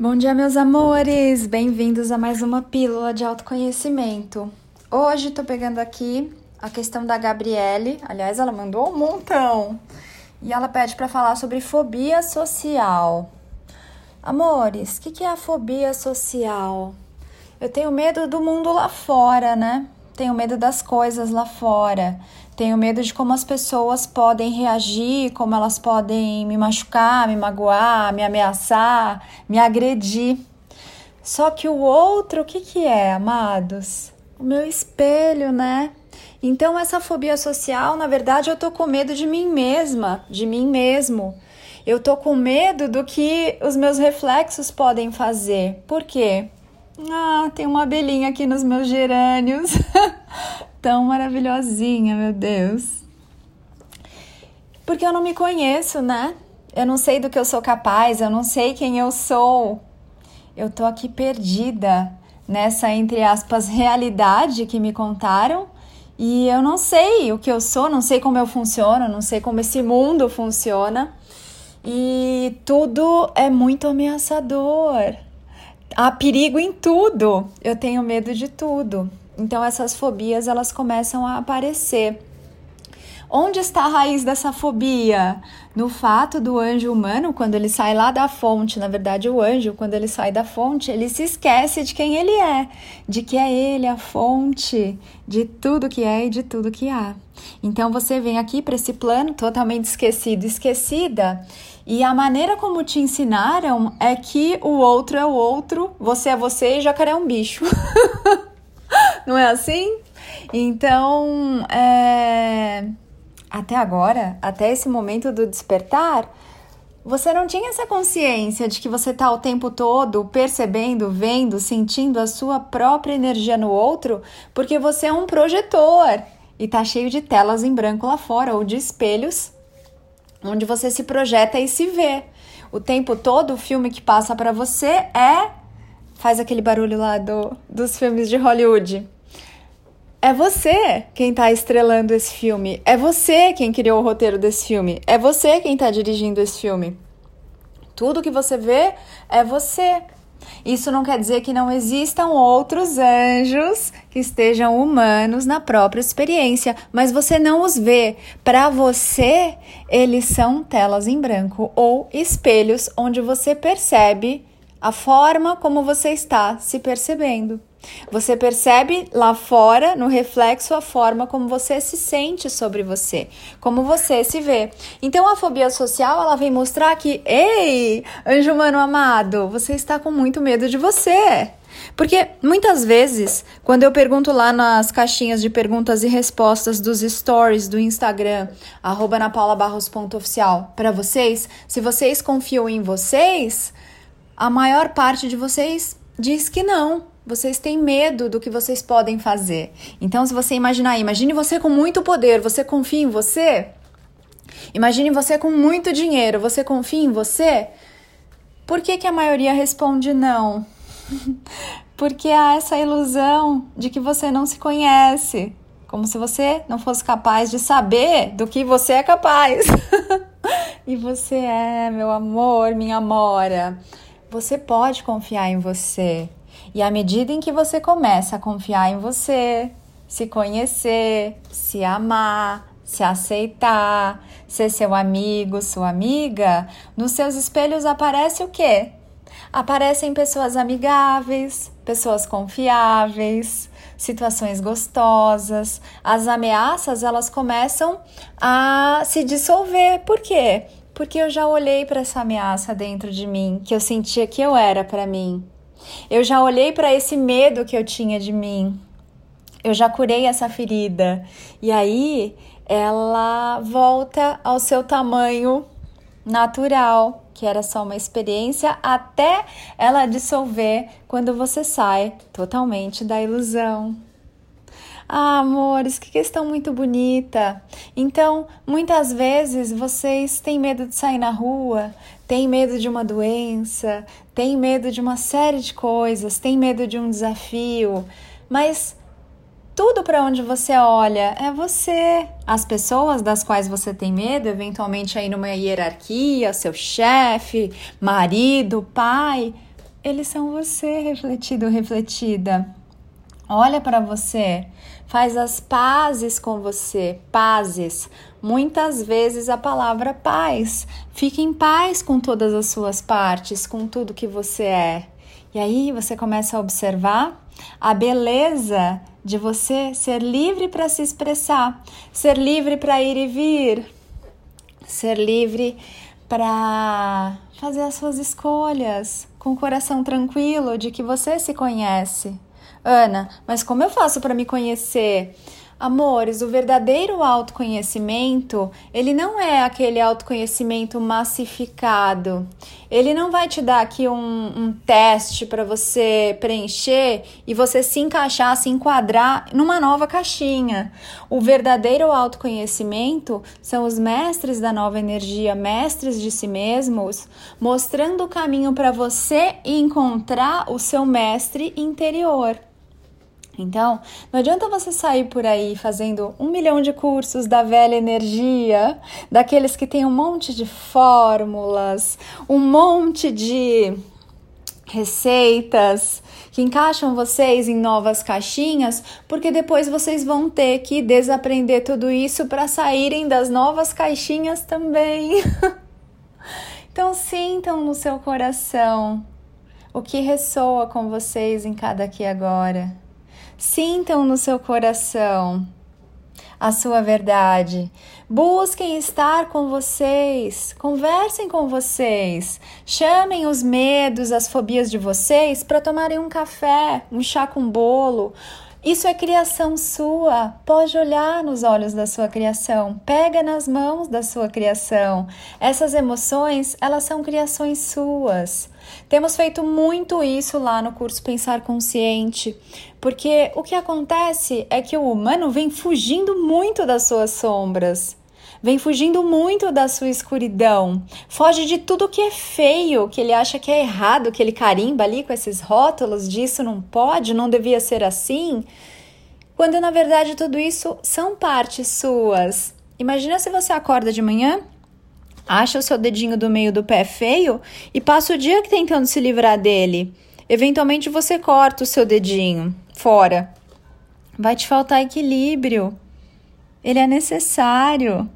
Bom dia, meus amores! Bem-vindos a mais uma pílula de autoconhecimento. Hoje tô pegando aqui a questão da Gabriele, aliás, ela mandou um montão. E ela pede para falar sobre fobia social. Amores, o que, que é a fobia social? Eu tenho medo do mundo lá fora, né? Tenho medo das coisas lá fora. Tenho medo de como as pessoas podem reagir, como elas podem me machucar, me magoar, me ameaçar, me agredir. Só que o outro, o que, que é, amados? O meu espelho, né? Então, essa fobia social, na verdade, eu tô com medo de mim mesma, de mim mesmo. Eu tô com medo do que os meus reflexos podem fazer. Por quê? Ah, tem uma abelhinha aqui nos meus gerânios. tão maravilhosinha, meu Deus. Porque eu não me conheço, né? Eu não sei do que eu sou capaz, eu não sei quem eu sou. Eu tô aqui perdida nessa, entre aspas, realidade que me contaram e eu não sei o que eu sou, não sei como eu funciono, não sei como esse mundo funciona. E tudo é muito ameaçador. Há perigo em tudo. Eu tenho medo de tudo. Então essas fobias elas começam a aparecer. Onde está a raiz dessa fobia? No fato do anjo humano, quando ele sai lá da fonte, na verdade, o anjo, quando ele sai da fonte, ele se esquece de quem ele é, de que é ele a fonte de tudo que é e de tudo que há. Então você vem aqui para esse plano totalmente esquecido, esquecida, e a maneira como te ensinaram é que o outro é o outro, você é você e jacaré é um bicho. Não é assim? Então, é... até agora, até esse momento do despertar, você não tinha essa consciência de que você está o tempo todo percebendo, vendo, sentindo a sua própria energia no outro, porque você é um projetor e tá cheio de telas em branco lá fora ou de espelhos onde você se projeta e se vê. O tempo todo o filme que passa para você é faz aquele barulho lá do, dos filmes de Hollywood. É você quem está estrelando esse filme. É você quem criou o roteiro desse filme. É você quem está dirigindo esse filme. Tudo que você vê é você. Isso não quer dizer que não existam outros anjos que estejam humanos na própria experiência, mas você não os vê. Para você, eles são telas em branco ou espelhos onde você percebe a forma como você está se percebendo. Você percebe lá fora, no reflexo, a forma como você se sente sobre você, como você se vê. Então a fobia social, ela vem mostrar que, ei, anjo humano amado, você está com muito medo de você. Porque muitas vezes, quando eu pergunto lá nas caixinhas de perguntas e respostas dos stories do Instagram, napaulabarros.oficial, para vocês, se vocês confiam em vocês, a maior parte de vocês diz que não. Vocês têm medo do que vocês podem fazer. Então, se você imaginar, imagine você com muito poder, você confia em você? Imagine você com muito dinheiro, você confia em você? Por que, que a maioria responde não? Porque há essa ilusão de que você não se conhece, como se você não fosse capaz de saber do que você é capaz. e você é, meu amor, minha amora. Você pode confiar em você. E à medida em que você começa a confiar em você, se conhecer, se amar, se aceitar, ser seu amigo, sua amiga, nos seus espelhos aparece o quê? Aparecem pessoas amigáveis, pessoas confiáveis, situações gostosas. As ameaças, elas começam a se dissolver. Por quê? porque eu já olhei para essa ameaça dentro de mim, que eu sentia que eu era para mim. Eu já olhei para esse medo que eu tinha de mim. Eu já curei essa ferida. E aí ela volta ao seu tamanho natural, que era só uma experiência, até ela dissolver quando você sai totalmente da ilusão. Ah, amores, que questão muito bonita. Então, muitas vezes vocês têm medo de sair na rua, têm medo de uma doença, têm medo de uma série de coisas, têm medo de um desafio, mas tudo para onde você olha é você. As pessoas das quais você tem medo, eventualmente aí numa hierarquia, seu chefe, marido, pai, eles são você refletido, refletida. Olha para você, faz as pazes com você, pazes. Muitas vezes a palavra paz. Fique em paz com todas as suas partes, com tudo que você é. E aí você começa a observar a beleza de você ser livre para se expressar, ser livre para ir e vir, ser livre para fazer as suas escolhas com o coração tranquilo de que você se conhece. Ana, mas como eu faço para me conhecer? Amores, o verdadeiro autoconhecimento, ele não é aquele autoconhecimento massificado. Ele não vai te dar aqui um, um teste para você preencher e você se encaixar, se enquadrar numa nova caixinha. O verdadeiro autoconhecimento são os mestres da nova energia, mestres de si mesmos, mostrando o caminho para você encontrar o seu mestre interior. Então, não adianta você sair por aí fazendo um milhão de cursos da velha energia, daqueles que tem um monte de fórmulas, um monte de receitas que encaixam vocês em novas caixinhas, porque depois vocês vão ter que desaprender tudo isso para saírem das novas caixinhas também. então, sintam no seu coração o que ressoa com vocês em cada aqui agora. Sintam no seu coração a sua verdade. Busquem estar com vocês, conversem com vocês, chamem os medos, as fobias de vocês para tomarem um café, um chá com bolo. Isso é criação sua. Pode olhar nos olhos da sua criação, pega nas mãos da sua criação. Essas emoções, elas são criações suas. Temos feito muito isso lá no curso Pensar Consciente, porque o que acontece é que o humano vem fugindo muito das suas sombras vem fugindo muito da sua escuridão, foge de tudo que é feio, que ele acha que é errado, que ele carimba ali com esses rótulos disso não pode, não devia ser assim, quando na verdade tudo isso são partes suas. Imagina se você acorda de manhã acha o seu dedinho do meio do pé feio e passa o dia tentando se livrar dele. Eventualmente você corta o seu dedinho fora. Vai te faltar equilíbrio. Ele é necessário.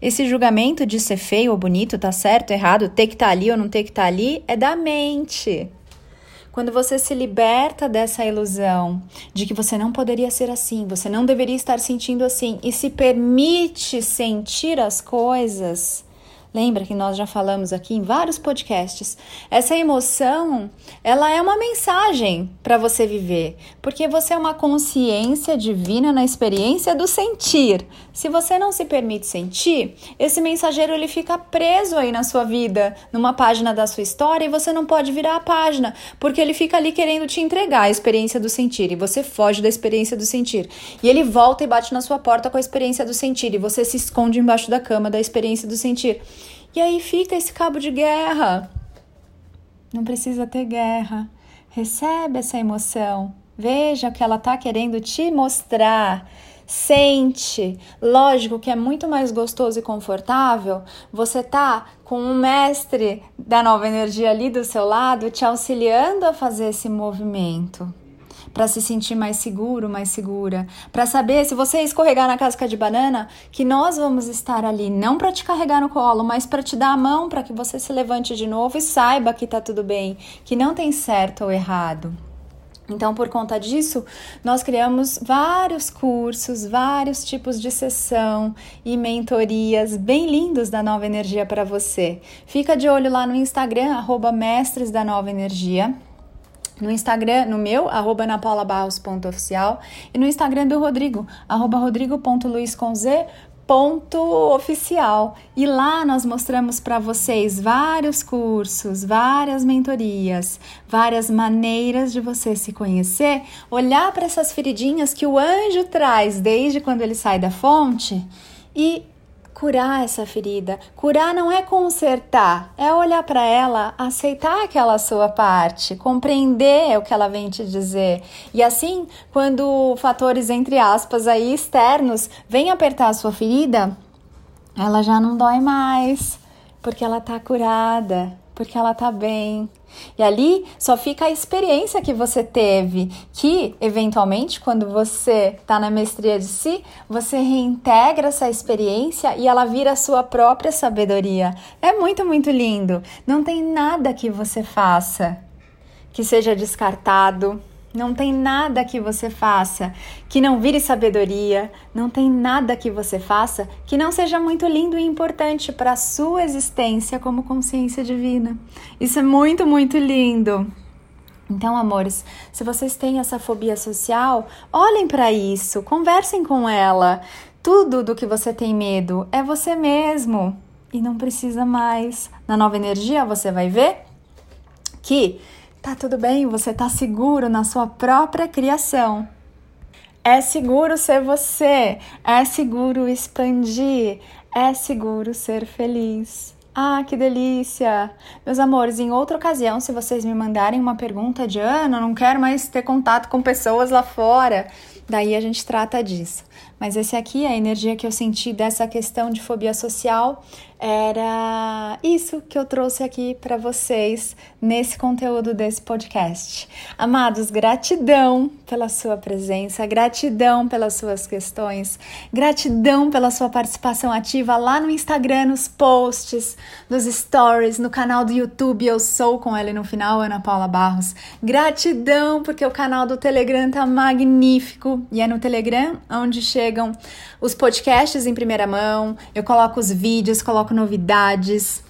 Esse julgamento de ser feio ou bonito, tá certo, errado, ter que estar tá ali ou não ter que estar tá ali, é da mente. Quando você se liberta dessa ilusão de que você não poderia ser assim, você não deveria estar sentindo assim e se permite sentir as coisas, Lembra que nós já falamos aqui em vários podcasts? Essa emoção, ela é uma mensagem para você viver, porque você é uma consciência divina na experiência do sentir. Se você não se permite sentir, esse mensageiro ele fica preso aí na sua vida, numa página da sua história e você não pode virar a página, porque ele fica ali querendo te entregar a experiência do sentir e você foge da experiência do sentir. E ele volta e bate na sua porta com a experiência do sentir e você se esconde embaixo da cama da experiência do sentir. E aí fica esse cabo de guerra. Não precisa ter guerra. Recebe essa emoção. Veja o que ela está querendo te mostrar. Sente. Lógico que é muito mais gostoso e confortável você tá com um mestre da nova energia ali do seu lado te auxiliando a fazer esse movimento para se sentir mais seguro, mais segura, para saber se você escorregar na casca de banana, que nós vamos estar ali, não para te carregar no colo, mas para te dar a mão para que você se levante de novo e saiba que tá tudo bem, que não tem certo ou errado. Então, por conta disso, nós criamos vários cursos, vários tipos de sessão e mentorias bem lindos da Nova Energia para você. Fica de olho lá no Instagram, arroba Mestres da Nova Energia no Instagram, no meu, arroba napaulabarros.oficial, e no Instagram do Rodrigo, arroba rodrigo.luizconz, ponto oficial. E lá nós mostramos para vocês vários cursos, várias mentorias, várias maneiras de você se conhecer, olhar para essas feridinhas que o anjo traz desde quando ele sai da fonte e curar essa ferida. Curar não é consertar, é olhar para ela, aceitar aquela sua parte, compreender o que ela vem te dizer. E assim, quando fatores entre aspas aí externos vêm apertar a sua ferida, ela já não dói mais, porque ela tá curada, porque ela tá bem. E ali só fica a experiência que você teve, que eventualmente, quando você tá na mestria de si, você reintegra essa experiência e ela vira sua própria sabedoria. É muito, muito lindo. Não tem nada que você faça que seja descartado, não tem nada que você faça que não vire sabedoria, não tem nada que você faça que não seja muito lindo e importante para a sua existência como consciência divina. Isso é muito, muito lindo. Então, amores, se vocês têm essa fobia social, olhem para isso, conversem com ela. Tudo do que você tem medo é você mesmo e não precisa mais. Na nova energia, você vai ver que Tá tudo bem, você tá seguro na sua própria criação. É seguro ser você, é seguro expandir, é seguro ser feliz. Ah, que delícia! Meus amores, em outra ocasião, se vocês me mandarem uma pergunta de Ana, não quero mais ter contato com pessoas lá fora, daí a gente trata disso. Mas esse aqui, a energia que eu senti dessa questão de fobia social, era isso que eu trouxe aqui para vocês nesse conteúdo desse podcast. Amados, gratidão pela sua presença, gratidão pelas suas questões, gratidão pela sua participação ativa lá no Instagram, nos posts, nos stories, no canal do YouTube. Eu sou com ela no final, Ana Paula Barros. Gratidão porque o canal do Telegram tá magnífico e é no Telegram onde chegam os podcasts em primeira mão. Eu coloco os vídeos, coloco novidades,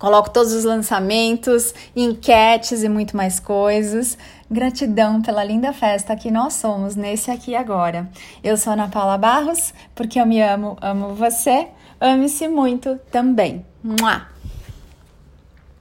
coloco todos os lançamentos, enquetes e muito mais coisas. Gratidão pela linda festa que nós somos nesse aqui agora. Eu sou Ana Paula Barros, porque eu me amo, amo você. Ame-se muito também. Mua!